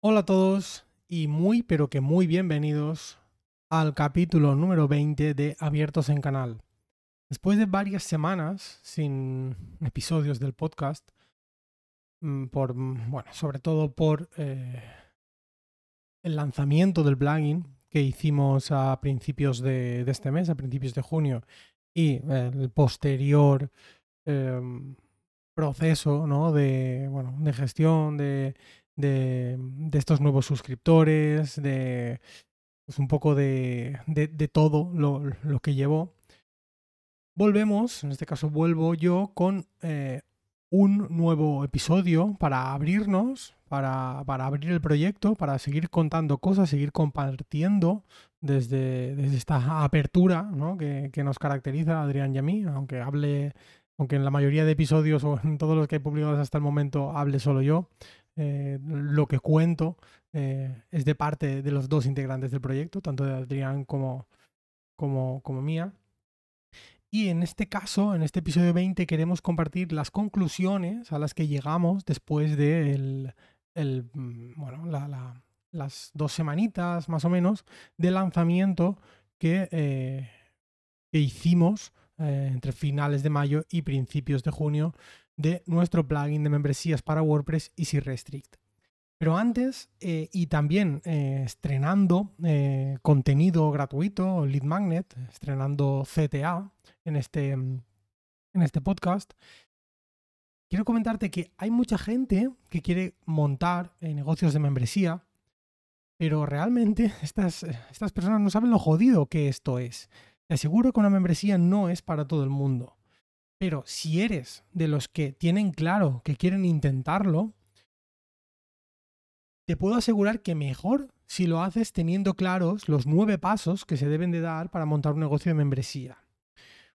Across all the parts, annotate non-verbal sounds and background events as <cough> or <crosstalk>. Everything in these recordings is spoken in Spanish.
Hola a todos y muy pero que muy bienvenidos al capítulo número 20 de Abiertos en Canal. Después de varias semanas sin episodios del podcast, mm, por, mm, bueno, sobre todo por eh, el lanzamiento del plugin que hicimos a principios de, este mes, a principios de junio, y el posterior em, proceso ¿no? de, bueno, de gestión, de, de, estos nuevos suscriptores, de pues, un poco de, de, todo lo, que llevó. Volvemos, en este caso vuelvo yo con eh, un nuevo episodio para abrirnos, para, para, abrir el proyecto, para seguir contando cosas, seguir compartiendo desde, desde esta apertura ¿no? que, que, nos caracteriza a Adrián y a mí, aunque hable, aunque en la mayoría de episodios o en todos los que he publicado hasta el momento hable solo yo. Eh, lo que cuento eh, es de parte de los dos integrantes del proyecto, tanto de Adrián como, como, mía. Y en este caso, en este episodio 20, queremos compartir las conclusiones a las que llegamos después de el, mm, bueno, las dos semanitas más o menos de lanzamiento que, eh, que hicimos entre finales de mayo y principios de junio de nuestro plugin de membresías para WordPress Easy Restrict. Pero antes, eh, y también eh, estrenando eh, contenido gratuito, Lead Magnet, estrenando CTA en este, en este podcast, quiero comentarte que hay mucha gente que quiere montar negocios de membresía, pero realmente <laughs> estas, estas personas no saben lo jodido que esto es. Te aseguro que una membresía no es para todo el mundo. Pero si eres de los que tienen claro que quieren intentarlo, te puedo asegurar que mejor si lo haces teniendo claros los nueve pasos que se deben de dar para montar un negocio de membresía.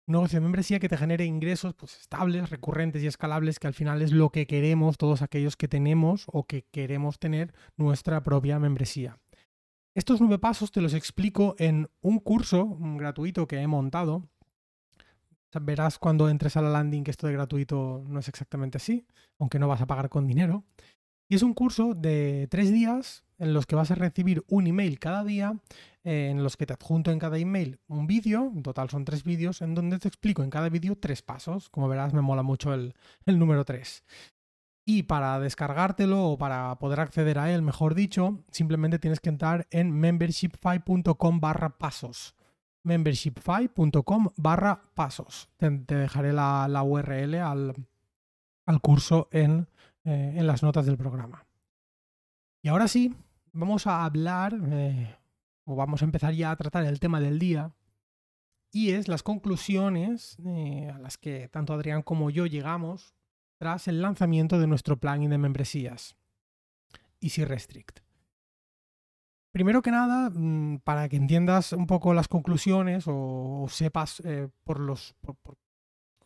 Un negocio de membresía que te genere ingresos pues, estables, recurrentes y escalables, que al final es lo que queremos todos aquellos que tenemos o que queremos tener nuestra propia membresía. Estos nueve pasos te los explico en un curso gratuito que he montado verás cuando entres a la landing que esto de gratuito no es exactamente así, aunque no vas a pagar con dinero. Y es un curso de tres días en los que vas a recibir un email cada día, eh, en los que te adjunto en cada email un vídeo, en total son tres vídeos, en donde te explico en cada vídeo tres pasos. Como verás, me mola mucho el, el número tres. Y para descargártelo o para poder acceder a él, mejor dicho, simplemente tienes que entrar en membershipfy.com barra pasos membershipfy.com barra pasos. Te, dejaré la, URL al, curso en, eh, en, las notas del programa. Y ahora sí, vamos a hablar, eh, o vamos a empezar ya a tratar el tema del día, y es las conclusiones eh, a las que tanto Adrián como yo llegamos tras el lanzamiento de nuestro plugin de membresías, Easy Restrict. Primero que nada, mm, para que entiendas un poco las conclusiones o, sepas eh,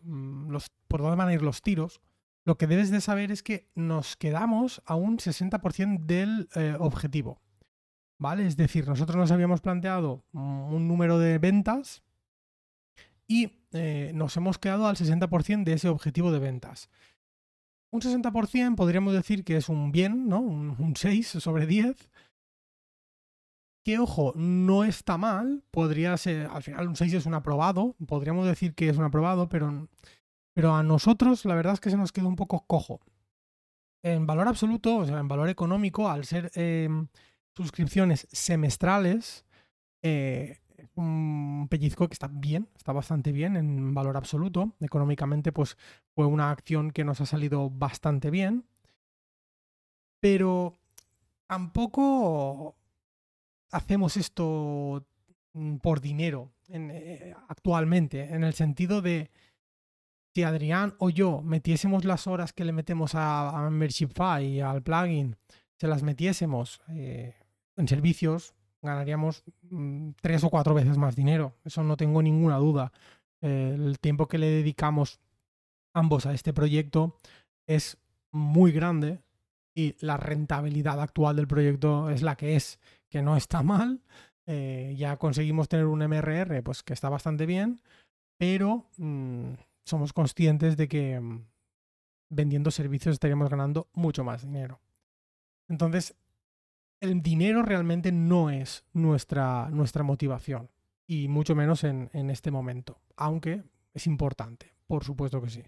mm, por dónde van a ir los tiros, lo que debes de saber es que nos quedamos a un 60% del eh, objetivo. ¿Vale? Es decir, nosotros nos habíamos planteado un número de ventas y eh, nos hemos quedado al 60% de ese objetivo de ventas. Un 60% podríamos decir que es un bien, ¿no? Un, un 6 sobre 10 que ojo, no está mal, podría ser, al final un 6 es un aprobado, podríamos decir que es un aprobado, pero, pero a nosotros la verdad es que se nos quedó un poco cojo. En valor absoluto, o sea, en valor económico, al ser em, suscripciones semestrales, eh, un pellizco que está bien, está bastante bien en valor absoluto. Económicamente, pues fue una acción que nos ha salido bastante bien. Pero tampoco hacemos esto mm, por dinero eh, actualmente, en el sentido de si Adrián o yo metiésemos las horas que le metemos a, a Membershipify y al plugin, se las metiésemos eh, en servicios, ganaríamos mm, tres o cuatro veces más dinero. Eso no tengo ninguna duda. el tiempo que le dedicamos ambos a este proyecto es muy grande y la rentabilidad actual del proyecto es la que es que no está mal. Eh, ya conseguimos tener un MRR, pues que está bastante bien, pero mm, somos conscientes de que mm, vendiendo servicios estaríamos ganando mucho más dinero. Entonces, el dinero realmente no es nuestra, nuestra motivación, y mucho menos en, en este momento, aunque es importante, por supuesto que sí.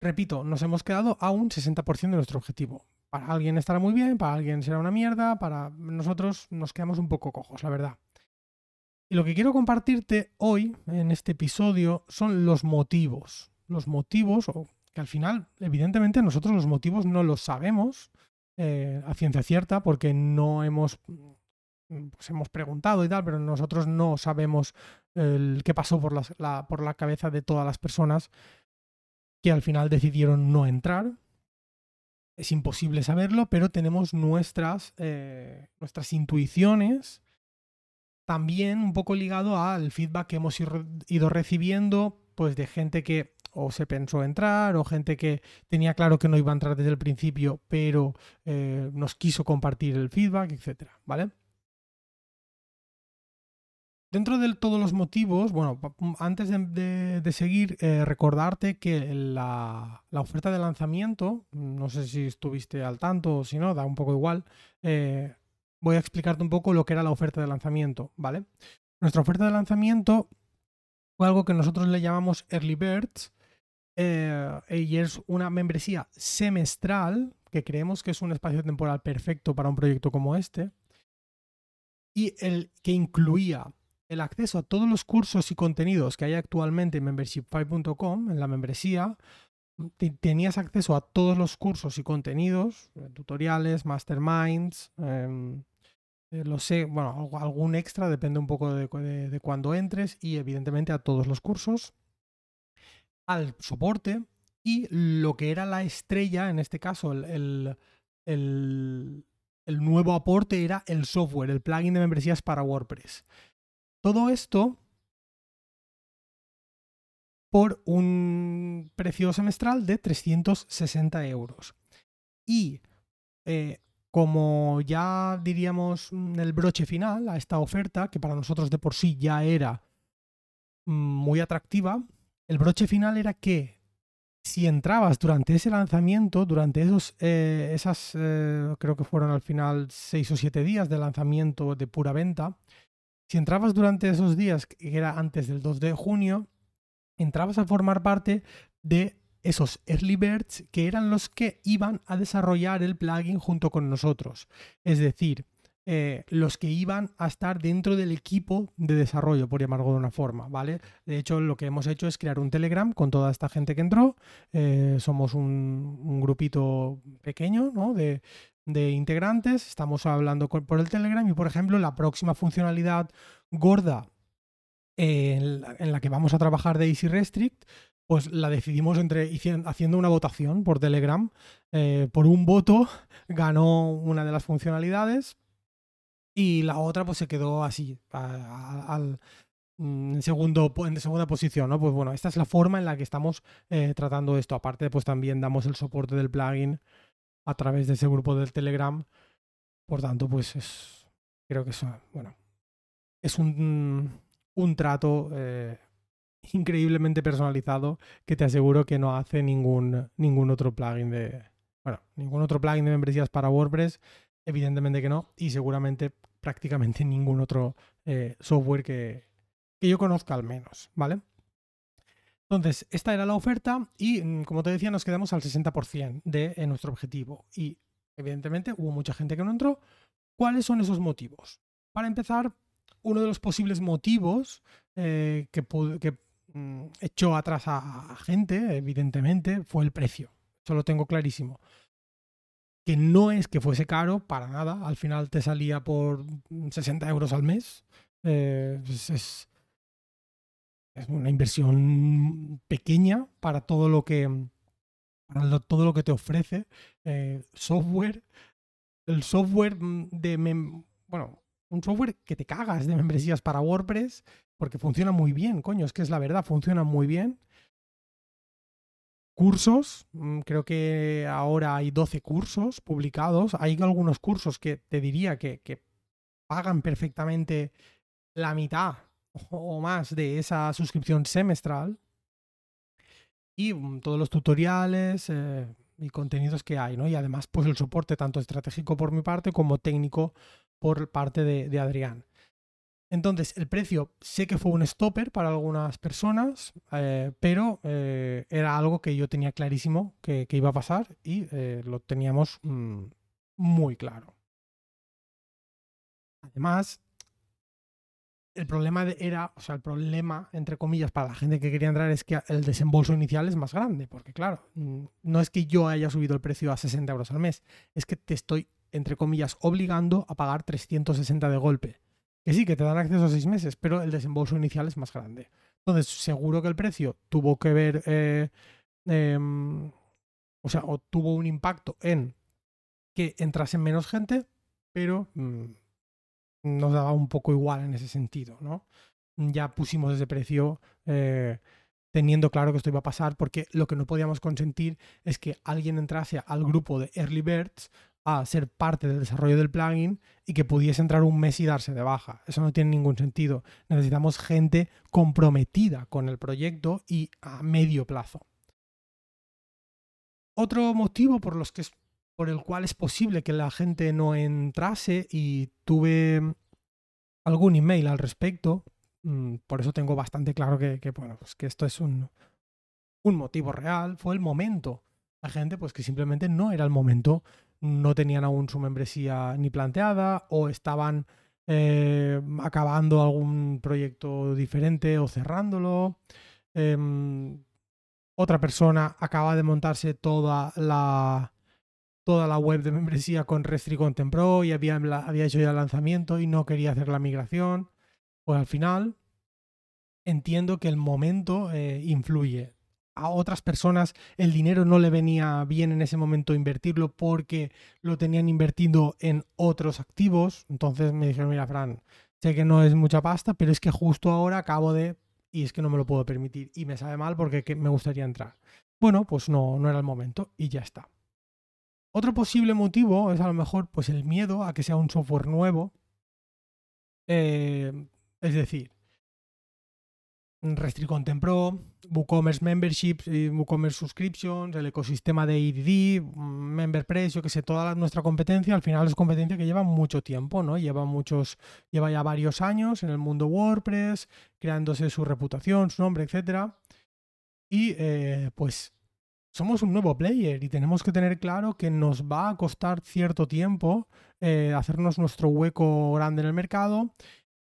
Repito, nos hemos quedado a un 60% de nuestro objetivo. Para alguien estará muy bien, para alguien será una mierda, para nosotros nos quedamos un poco cojos, la verdad. Y lo que quiero compartirte hoy, en este episodio, son los motivos. Los motivos, o que al final, evidentemente, nosotros los motivos no los sabemos eh, a ciencia cierta, porque no hemos, pues hemos preguntado y tal, pero nosotros no sabemos el qué pasó por la, por la cabeza de todas las personas que al final decidieron no entrar. Es imposible saberlo, pero tenemos nuestras, eh, nuestras intuiciones también un poco ligado al feedback que hemos ido recibiendo, pues de gente que o se pensó entrar, o gente que tenía claro que no iba a entrar desde el principio, pero eh, nos quiso compartir el feedback, etcétera, ¿vale? Dentro de todos los motivos, bueno, antes de, seguir, eh, recordarte que la, oferta de lanzamiento, no sé si estuviste al tanto o si no, da un poco igual, eh, voy a explicarte un poco lo que era la oferta de lanzamiento, ¿vale? Nuestra oferta de lanzamiento fue algo que nosotros le llamamos Early Birds eh, y es una membresía semestral que creemos que es un espacio temporal perfecto para un proyecto como este y el que incluía el acceso a todos los cursos y contenidos que hay actualmente en membership5.com, en la membresía, tenías acceso a todos los cursos y contenidos, eh, tutoriales, masterminds, em, eh, lo sé, bueno, algún extra, depende un poco de, de, cuándo entres y evidentemente a todos los cursos, al soporte y lo que era la estrella, en este caso el, nuevo aporte era el software, el plugin de membresías para WordPress. Todo esto por un precio semestral de 360 euros. Y eh, como ya diríamos mm, el broche final a esta oferta, que para nosotros de por sí ya era mm, muy atractiva, el broche final era que si entrabas durante ese lanzamiento, durante esos, eh, esas, eh, creo que fueron al final seis o siete días de lanzamiento de pura venta, si entrabas durante esos días, que era antes del 2 de junio, entrabas a formar parte de esos early birds que eran los que iban a desarrollar el plugin junto con nosotros. Es decir, eh, los que iban a estar dentro del equipo de desarrollo, por llamarlo de una forma, ¿vale? De hecho, lo que hemos hecho es crear un Telegram con toda esta gente que entró. Eh, somos un, grupito pequeño, ¿no? De, integrantes. Estamos hablando por el Telegram y, por ejemplo, la próxima funcionalidad gorda en la, que vamos a trabajar de Easy Restrict pues la decidimos entre haciendo una votación por Telegram. Eh, por un voto <laughs> ganó una de las funcionalidades y la otra pues se quedó así, al, mm, en, segundo, en segunda posición, ¿no? Pues bueno, esta es la forma en la que estamos eh, tratando esto. Aparte, pues también damos el soporte del plugin a través de ese grupo del Telegram. Por tanto, pues es, creo que es, bueno, es un, un trato eh, increíblemente personalizado que te aseguro que no hace ningún, ningún otro plugin de. Bueno, ningún otro plugin de membresías para WordPress. Evidentemente que no. Y seguramente prácticamente <laughs> ningún otro eh, software que, que yo conozca al menos. ¿Vale? Entonces, esta era la oferta y, mm, como te decía, nos quedamos al 60% de nuestro objetivo. Y, evidentemente, hubo mucha gente que no entró. ¿Cuáles son esos motivos? Para empezar, uno de los posibles motivos eh, que, que, Mm, echó atrás a, gente, evidentemente, fue el precio. Eso lo tengo clarísimo. Que no es que fuese caro, para nada. Al final te salía por 60 euros al mes. Eh, es, es, una inversión pequeña para todo lo que, para todo lo que te ofrece. Eh, software. El software de... bueno, un software que te cagas de membresías para WordPress porque funciona muy bien, coño, es que es la verdad, funciona muy bien. Cursos, mm, creo que ahora hay 12 cursos publicados. Hay algunos cursos que te diría que, pagan perfectamente la mitad o más de esa suscripción semestral. Y mm, todos los tutoriales, eh, y contenidos que hay, ¿no? Y además, pues el soporte tanto estratégico por mi parte como técnico por parte de, Adrián. Entonces, el precio sé que fue un stopper para algunas personas, eh, pero eh, era algo que yo tenía clarísimo que, iba a pasar y lo teníamos mm, muy claro. Además, el problema era, o sea, el problema, entre comillas, para la gente que quería entrar es que el desembolso inicial es más grande, porque claro, mm, no es que yo haya subido el precio a 60 euros al mes, es que te estoy, entre comillas, obligando a pagar 360 de golpe. Que sí, que te dan acceso a seis meses, pero el desembolso inicial es más grande. Entonces, seguro que el precio tuvo que ver, eh, em, o sea, o tuvo un impacto en que entrase menos gente, pero... Mm, nos daba un poco igual en ese sentido, ¿no? Ya pusimos ese precio eh, teniendo claro que esto iba a pasar, porque lo que no podíamos consentir es que alguien entrase al grupo de Early Birds a ser parte del desarrollo del plugin y que pudiese entrar un mes y darse de baja. Eso no tiene ningún sentido. Necesitamos gente comprometida con el proyecto y a medio plazo. Otro motivo por los que por el cual es posible que la gente no entrase y tuve algún email al respecto. Mm, por eso tengo bastante claro que, bueno, pues que esto es un, un motivo real. Fue el momento. La gente, pues que simplemente no era el momento. No tenían aún su membresía ni planteada o estaban eh, acabando algún proyecto diferente o cerrándolo. Em, otra persona acaba de montarse toda la toda la web de membresía con Restri Content Pro y había, había hecho ya el lanzamiento y no quería hacer la migración. Pues al final entiendo que el momento eh, influye. A otras personas el dinero no le venía bien en ese momento invertirlo porque lo tenían invertido en otros activos. Entonces me dijeron, mira, Fran, sé que no es mucha pasta, pero es que justo ahora acabo de... y es que no me lo puedo permitir. Y me sabe mal porque me gustaría entrar. Bueno, pues no, no era el momento y ya está. Otro posible motivo es a lo mejor pues el miedo a que sea un software nuevo. Eh, es decir, Restrict Content Pro, WooCommerce Memberships, WooCommerce Subscriptions, el ecosistema de EDD, MemberPress, yo que sé, toda nuestra competencia, al final es competencia que lleva mucho tiempo, ¿no? Lleva muchos, lleva ya varios años en el mundo WordPress, creándose su reputación, su nombre, etc. Y eh, pues somos un nuevo player y tenemos que tener claro que nos va a costar cierto tiempo eh, hacernos nuestro hueco grande en el mercado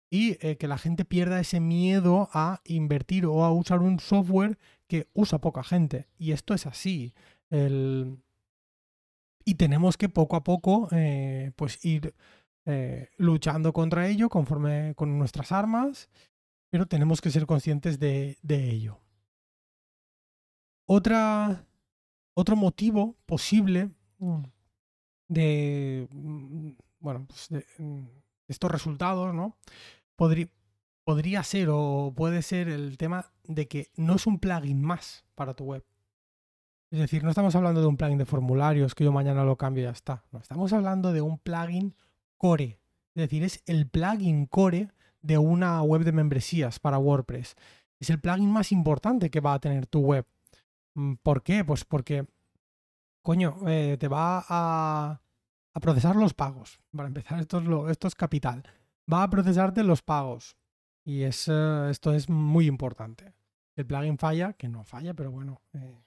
y eh, que la gente pierda ese miedo a invertir o a usar un software que usa poca gente. Y esto es así. Y tenemos que poco a poco eh, pues ir luchando contra ello conforme con nuestras armas, pero tenemos que ser conscientes de, de ello. Otra otro motivo posible de, mm, bueno, pues de, mm, estos resultados, ¿no? Podría, podría ser o puede ser el tema de que no es un plugin más para tu web. Es decir, no estamos hablando de un plugin de formularios que yo mañana lo cambio y ya está. No, estamos hablando de un plugin core. Es decir, es el plugin core de una web de membresías para WordPress. Es el plugin más importante que va a tener tu web. Mm, ¿Por qué? Pues porque, coño, eh, te va a, procesar los pagos. Para empezar, esto es, lo, capital. Va a procesarte los pagos. Y es, eh, esto es muy importante. El plugin falla, que no falla, pero bueno, eh,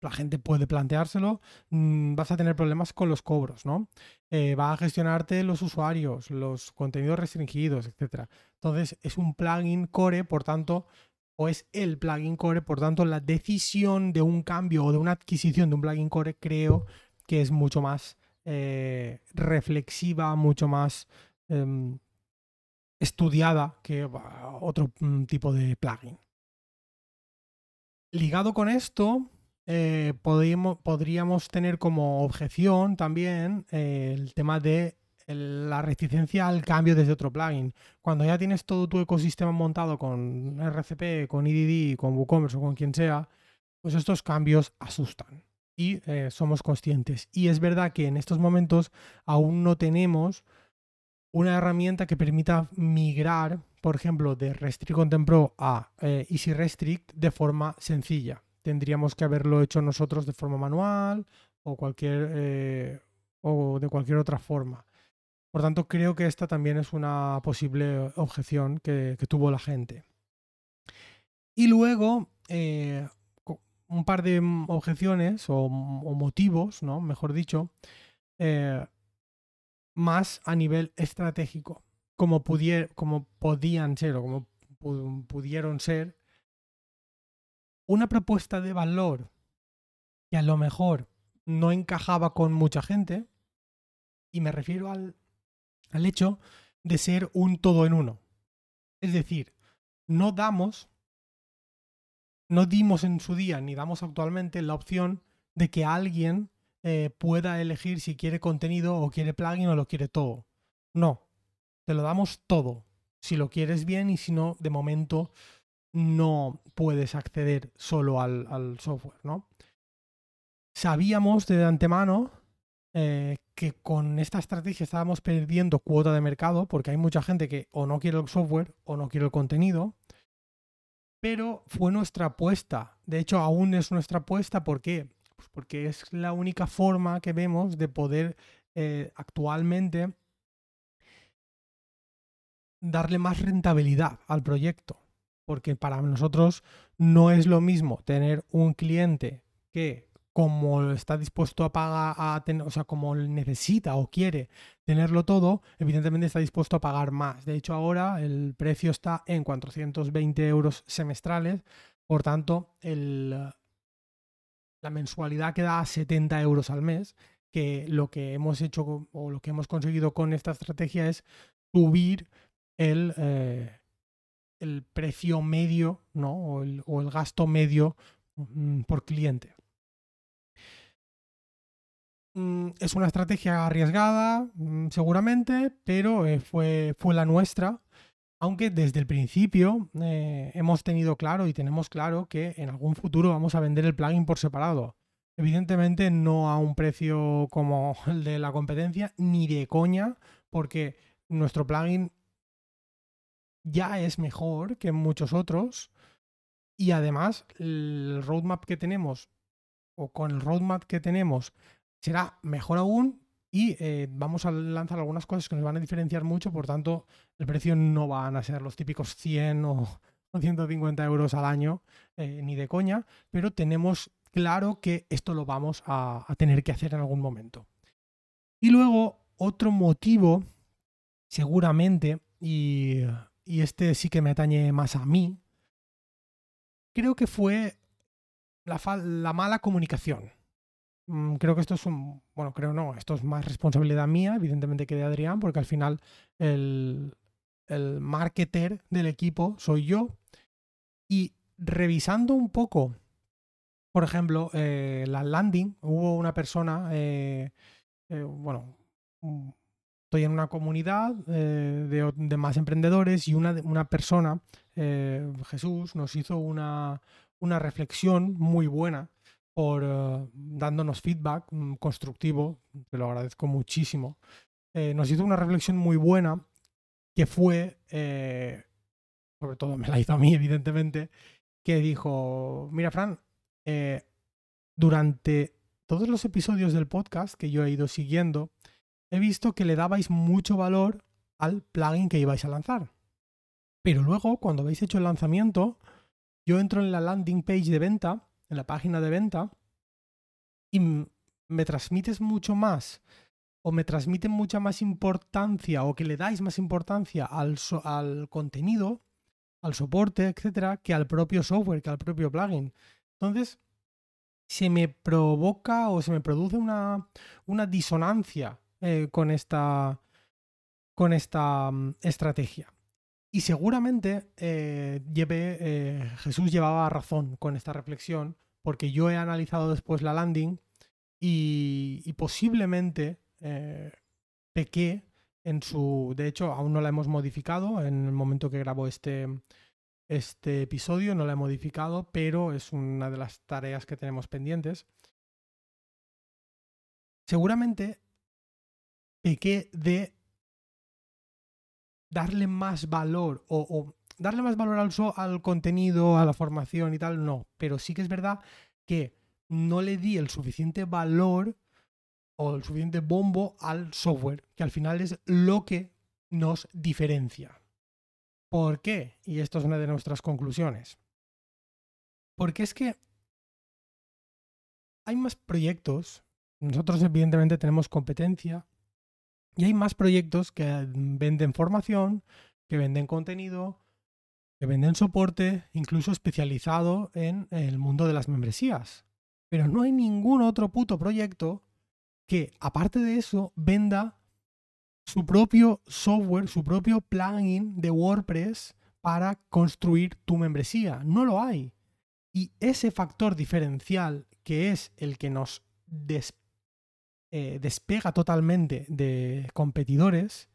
la gente puede planteárselo. Mm, vas a tener problemas con los cobros, ¿no? va a gestionarte los usuarios, los contenidos restringidos, etc. Entonces, es un plugin core, por tanto, o es el plugin core, por tanto la decisión de un cambio o de una adquisición de un plugin core creo que es mucho más eh, reflexiva, mucho más em, estudiada que otro mm, tipo de plugin. Ligado con esto, eh, podríamos, tener como objeción también eh, el tema de la reticencia al cambio desde otro plugin. Cuando ya tienes todo tu ecosistema montado con RCP, con EDD, con WooCommerce o con quien sea, pues estos cambios asustan y eh, somos conscientes. Y es verdad que en estos momentos aún no tenemos una herramienta que permita migrar, por ejemplo, de Restrict Content a eh, Easy Restrict de forma sencilla. Tendríamos que haberlo hecho nosotros de forma manual o cualquier eh, o de cualquier otra forma. Por tanto, creo que esta también es una posible objeción que, tuvo la gente. Y luego, eh, un par de objeciones o, motivos, ¿no? Mejor dicho, eh, más a nivel estratégico, como, como podían ser o como pudieron ser una propuesta de valor que a lo mejor no encajaba con mucha gente, y me refiero al, al hecho de ser un todo en uno. Es decir, no damos, no dimos en su día, ni damos actualmente la opción de que alguien eh, pueda elegir si quiere contenido o quiere plugin o lo quiere todo. No, te lo damos todo. Si lo quieres bien y si no, de momento no puedes acceder solo al, software, ¿no? Sabíamos de antemano eh, que con esta estrategia estábamos perdiendo cuota de mercado porque hay mucha gente que o no quiere el software o no quiere el contenido. Pero fue nuestra apuesta. De hecho, aún es nuestra apuesta. ¿Por qué? Pues porque es la única forma que vemos de poder eh, actualmente darle más rentabilidad al proyecto. Porque para nosotros no es lo mismo tener un cliente que como está dispuesto a pagar, a tener, o sea, como necesita o quiere tenerlo todo, evidentemente está dispuesto a pagar más. De hecho, ahora el precio está en 420 euros semestrales, por tanto, el, la mensualidad queda a 70 euros al mes, que lo que hemos hecho o lo que hemos conseguido con esta estrategia es subir el, eh, el precio medio, ¿no? O el, o el gasto medio mm, por cliente. Mm, es una estrategia arriesgada, mm, seguramente, pero eh, fue, fue la nuestra. Aunque desde el principio eh, hemos tenido claro y tenemos claro que en algún futuro vamos a vender el plugin por separado. Evidentemente no a un precio como <laughs> el de la competencia, ni de coña, porque nuestro plugin ya es mejor que muchos otros. Y además, el roadmap que tenemos, o con el roadmap que tenemos, será mejor aún y eh, vamos a lanzar algunas cosas que nos van a diferenciar mucho, por tanto, el precio no van a ser los típicos 100 o <laughs> 150 euros al año, eh, ni de coña, pero tenemos claro que esto lo vamos a, tener que hacer en algún momento. Y luego, otro motivo, seguramente, y, este sí que me atañe más a mí, creo que fue la mala comunicación. Mm, creo que esto es un, bueno, creo no, esto es más responsabilidad mía, evidentemente que de Adrián, porque al final el, el marketer del equipo soy yo. Y revisando un poco, por ejemplo, eh, la landing, hubo una persona, eh, eh, bueno, estoy en una comunidad de, de, más emprendedores y una, una persona, Jesús, nos hizo una, una reflexión muy buena por eh, dándonos feedback mm, constructivo, te lo agradezco muchísimo. Eh, nos hizo una reflexión muy buena que fue, eh, sobre todo me la hizo a mí, <laughs> evidentemente, que dijo, mira, Fran, durante todos los episodios del podcast que yo he ido siguiendo, he visto que le dabais mucho valor al plugin que ibais a lanzar. Pero luego, cuando habéis hecho el lanzamiento, yo entro en la landing page de venta en la página de venta y me transmites mucho más o me transmiten mucha más importancia o que le dais más importancia al, al contenido, al soporte, etcétera, que al propio software, que al propio plugin. Entonces, se me provoca o se me produce una, una disonancia eh, con esta, con esta mm, estrategia. Y seguramente eh, eh, Jesús llevaba razón con esta reflexión, porque yo he analizado después la landing y, posiblemente eh, pequé en su... De hecho, aún no la hemos modificado en el momento que grabo este, este episodio, no la he modificado, pero es una de las tareas que tenemos pendientes. Seguramente pequé de darle más valor o, darle más valor al, al contenido, a la formación y tal, no. Pero sí que es verdad que no le di el suficiente valor o el suficiente bombo al software, que al final es lo que nos diferencia. ¿Por qué? Y esto es una de nuestras conclusiones. Porque es que hay más proyectos, nosotros evidentemente tenemos competencia, y hay más proyectos que venden formación, que venden contenido, que venden soporte, incluso especializado en el mundo de las membresías. Pero no hay ningún otro puto proyecto que, aparte de eso, venda su propio software, su propio plugin de WordPress para construir tu membresía. No lo hay. Y ese factor diferencial, que es el que nos eh, despega totalmente de competidores,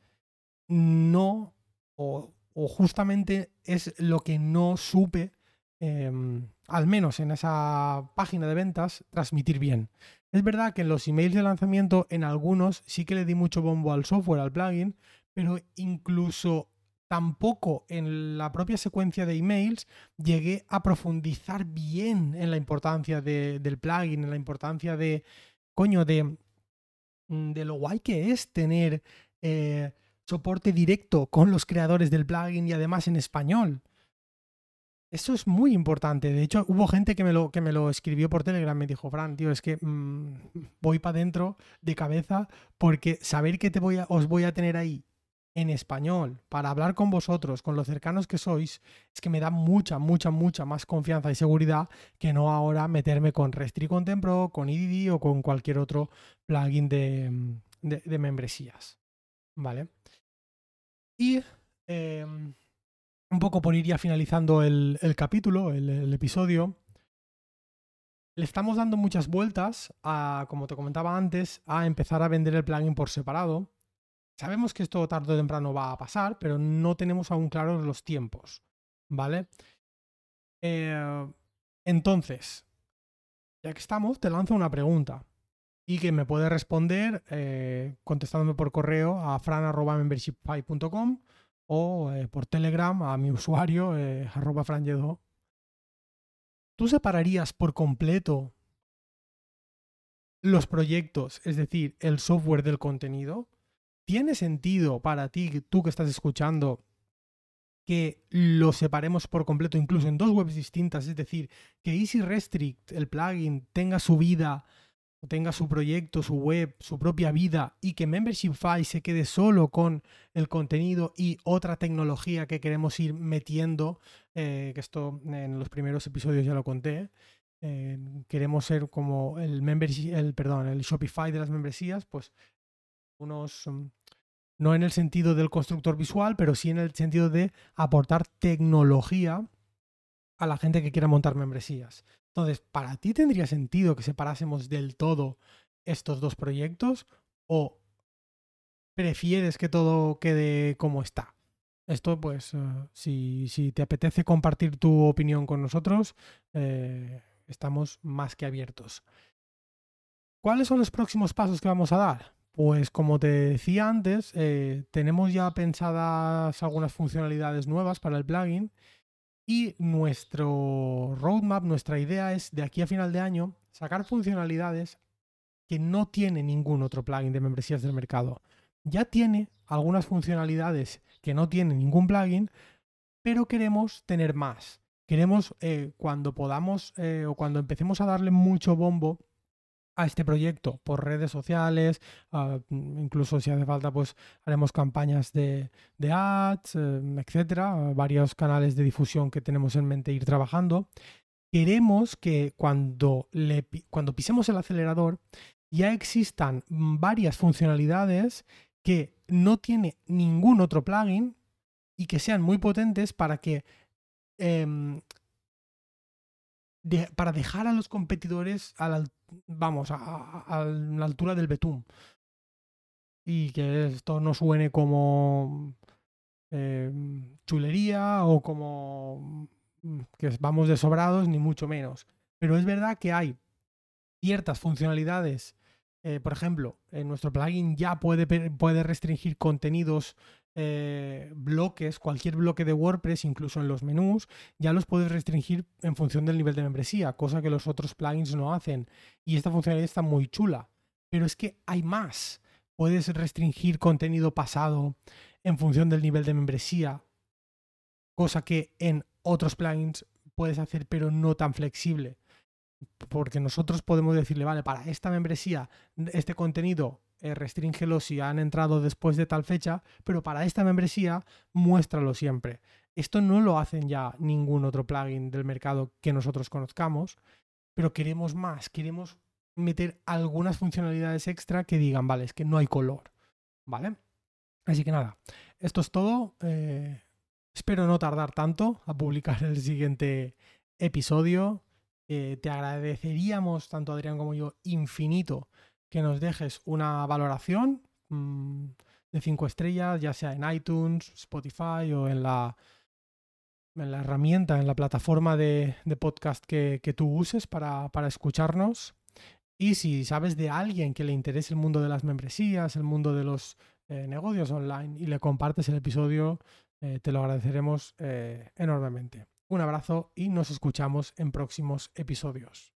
no, o, justamente es lo que no supe, em, al menos en esa página de ventas, transmitir bien. Es verdad que en los emails de lanzamiento, en algunos sí que le di mucho bombo al software, al plugin, pero incluso tampoco en la propia secuencia de emails llegué a profundizar bien en la importancia del plugin, en la importancia de, coño, de, de lo guay que es tener eh, soporte directo con los creadores del plugin y además en español. Eso es muy importante. De hecho, hubo gente que me lo, que me lo escribió por Telegram. Me dijo, Fran, tío, es que mm, voy para adentro de cabeza porque saber que te voy a, os voy a tener ahí en español para hablar con vosotros, con los cercanos que sois, es que me da mucha, mucha, mucha más confianza y seguridad que no ahora meterme con Restri Contempro, con IDD o con cualquier otro plugin de, de, membresías. ¿Vale? Y... Em, un poco por ir ya finalizando el, capítulo, el, episodio, le estamos dando muchas vueltas a, como te comentaba antes, a empezar a vender el plugin por separado. Sabemos que esto tarde o temprano va a pasar, pero no tenemos aún claros los tiempos, ¿vale? Eh, entonces, ya que estamos, te lanzo una pregunta y que me puedes responder eh, contestándome por correo a fran.membership5.com o eh, por Telegram a mi usuario, eh, arroba. ¿Tú separarías por completo los proyectos, es decir, el software del contenido? ¿Tiene sentido para ti, tú que estás escuchando, que lo separemos por completo, incluso en dos webs distintas? Es decir, que Easy Restrict, el plugin, tenga su vida tenga su proyecto, su web, su propia vida y que Membershipify se quede solo con el contenido y otra tecnología que queremos ir metiendo, eh, que esto en los primeros episodios ya lo conté. Eh, queremos ser como el membership, el perdón, el Shopify de las membresías, pues unos mm, no en el sentido del constructor visual, pero sí en el sentido de aportar tecnología a la gente que quiera montar membresías. Entonces, ¿para ti tendría sentido que separásemos del todo estos dos proyectos o prefieres que todo quede como está? Esto, pues, eh, si, te apetece compartir tu opinión con nosotros, eh, estamos más que abiertos. ¿Cuáles son los próximos pasos que vamos a dar? Pues como te decía antes, eh, tenemos ya pensadas algunas funcionalidades nuevas para el plugin y nuestro roadmap, nuestra idea es de aquí a final de año sacar funcionalidades que no tiene ningún otro plugin de membresías del mercado. Ya tiene algunas funcionalidades que no tiene ningún plugin, pero queremos tener más. Queremos eh, cuando podamos eh, o cuando empecemos a darle mucho bombo a este proyecto por redes sociales, ah, incluso si hace falta, pues haremos campañas de, ads, em, etcétera, varios canales de difusión que tenemos en mente ir trabajando. Queremos que cuando, le, cuando pisemos el acelerador ya existan varias funcionalidades que no tiene ningún otro plugin y que sean muy potentes para que para dejar a los competidores a la, vamos, a, la altura del betún. Y que esto no suene como eh, chulería o como mm, que vamos de sobrados, ni mucho menos. Pero es verdad que hay ciertas funcionalidades. Eh, por ejemplo, en nuestro plugin ya puede, puede restringir contenidos eh, bloques, cualquier bloque de WordPress, incluso en los menús, ya los puedes restringir en función del nivel de membresía, cosa que los otros plugins no hacen. Y esta funcionalidad está muy chula. Pero es que hay más. Puedes restringir contenido pasado en función del nivel de membresía, cosa que en otros plugins puedes hacer, pero no tan flexible. Porque nosotros podemos decirle, vale, para esta membresía, este contenido eh, si han entrado después de tal fecha, pero para esta membresía muéstralo siempre. Esto no lo hacen ya ningún otro plugin del mercado que nosotros conozcamos, pero queremos más, queremos meter algunas funcionalidades extra que digan, vale, es que no hay color, ¿vale? Así que nada, esto es todo. Eh, espero no tardar tanto a publicar el siguiente episodio. Eh, te agradeceríamos, tanto Adrián como yo, infinito que nos dejes una valoración mm, de 5 estrellas, ya sea en iTunes, Spotify o en la, en la herramienta, en la plataforma de, podcast que, tú uses para, escucharnos. Y si sabes de alguien que le interese el mundo de las membresías, el mundo de los eh, negocios online y le compartes el episodio, eh, te lo agradeceremos eh, enormemente. Un abrazo y nos escuchamos en próximos episodios.